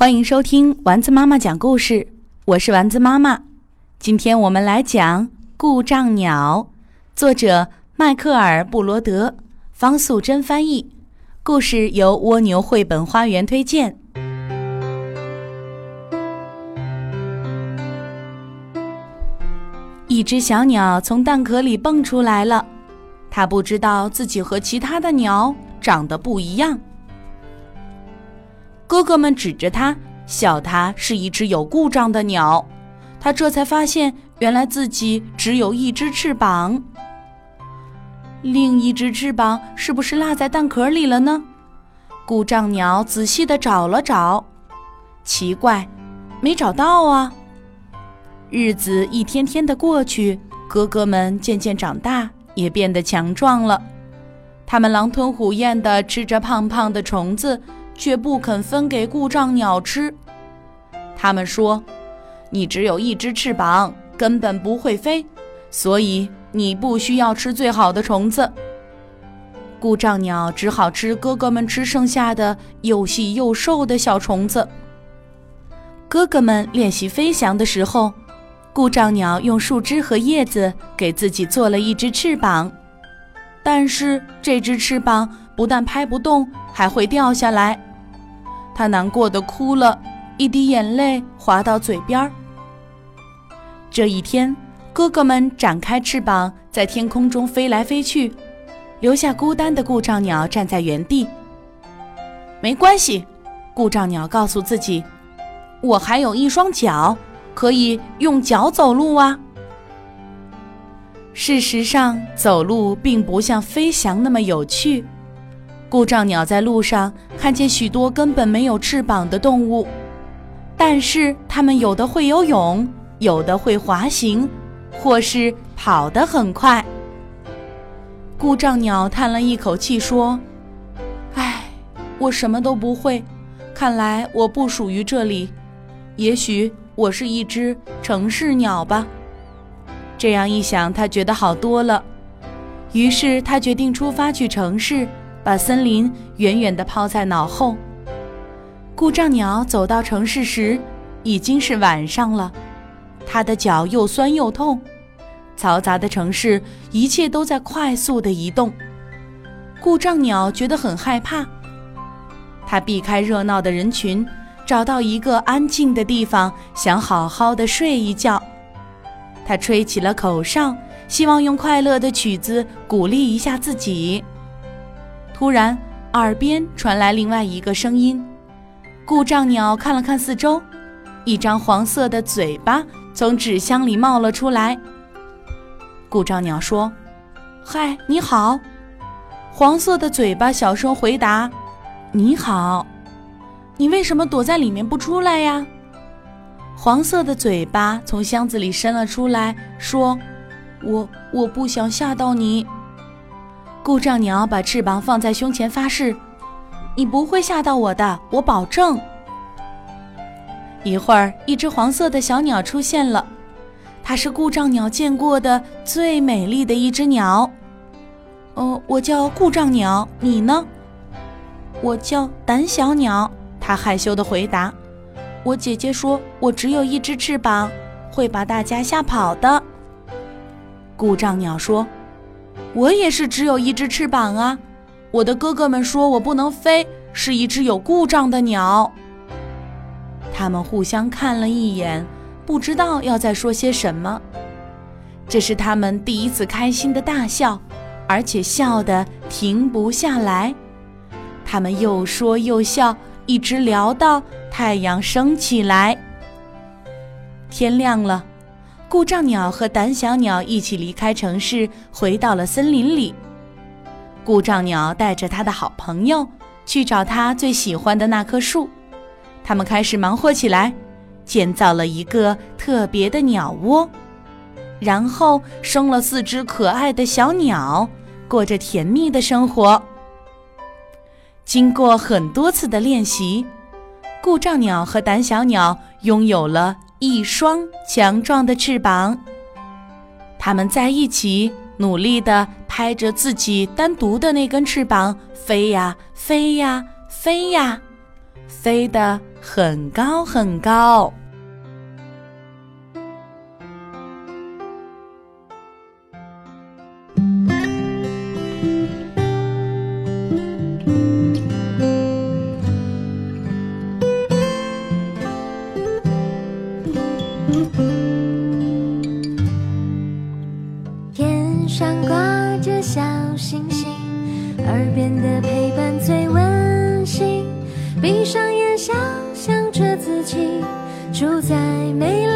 欢迎收听丸子妈妈讲故事，我是丸子妈妈。今天我们来讲《故障鸟》，作者迈克尔·布罗德，方素珍翻译。故事由蜗牛绘本花园推荐。一只小鸟从蛋壳里蹦出来了，它不知道自己和其他的鸟长得不一样。哥哥们指着它，笑它是一只有故障的鸟。他这才发现，原来自己只有一只翅膀。另一只翅膀是不是落在蛋壳里了呢？故障鸟仔细的找了找，奇怪，没找到啊。日子一天天的过去，哥哥们渐渐长大，也变得强壮了。他们狼吞虎咽的吃着胖胖的虫子。却不肯分给故障鸟吃。他们说：“你只有一只翅膀，根本不会飞，所以你不需要吃最好的虫子。”故障鸟只好吃哥哥们吃剩下的又细又瘦的小虫子。哥哥们练习飞翔的时候，故障鸟用树枝和叶子给自己做了一只翅膀，但是这只翅膀不但拍不动，还会掉下来。他难过的哭了，一滴眼泪滑到嘴边儿。这一天，哥哥们展开翅膀，在天空中飞来飞去，留下孤单的故障鸟站在原地。没关系，故障鸟告诉自己：“我还有一双脚，可以用脚走路啊。”事实上，走路并不像飞翔那么有趣。故障鸟在路上看见许多根本没有翅膀的动物，但是它们有的会游泳，有的会滑行，或是跑得很快。故障鸟叹了一口气说：“唉，我什么都不会，看来我不属于这里。也许我是一只城市鸟吧。”这样一想，他觉得好多了。于是他决定出发去城市。把森林远远地抛在脑后。故障鸟走到城市时，已经是晚上了。它的脚又酸又痛。嘈杂的城市，一切都在快速地移动。故障鸟觉得很害怕。它避开热闹的人群，找到一个安静的地方，想好好的睡一觉。它吹起了口哨，希望用快乐的曲子鼓励一下自己。突然，耳边传来另外一个声音。故障鸟看了看四周，一张黄色的嘴巴从纸箱里冒了出来。故障鸟说：“嗨，你好。”黄色的嘴巴小声回答：“你好。”你为什么躲在里面不出来呀？黄色的嘴巴从箱子里伸了出来，说：“我我不想吓到你。”故障鸟把翅膀放在胸前，发誓：“你不会吓到我的，我保证。”一会儿，一只黄色的小鸟出现了，它是故障鸟见过的最美丽的一只鸟。哦，我叫故障鸟，你呢？我叫胆小鸟。它害羞地回答：“我姐姐说我只有一只翅膀，会把大家吓跑的。”故障鸟说。我也是只有一只翅膀啊！我的哥哥们说我不能飞，是一只有故障的鸟。他们互相看了一眼，不知道要再说些什么。这是他们第一次开心的大笑，而且笑得停不下来。他们又说又笑，一直聊到太阳升起来。天亮了。故障鸟和胆小鸟一起离开城市，回到了森林里。故障鸟带着他的好朋友去找他最喜欢的那棵树，他们开始忙活起来，建造了一个特别的鸟窝，然后生了四只可爱的小鸟，过着甜蜜的生活。经过很多次的练习，故障鸟和胆小鸟拥有了。一双强壮的翅膀，它们在一起努力地拍着自己单独的那根翅膀，飞呀飞呀飞呀。飞得很高很高。上挂着小星星，耳边的陪伴最温馨。闭上眼，想象着自己住在美丽。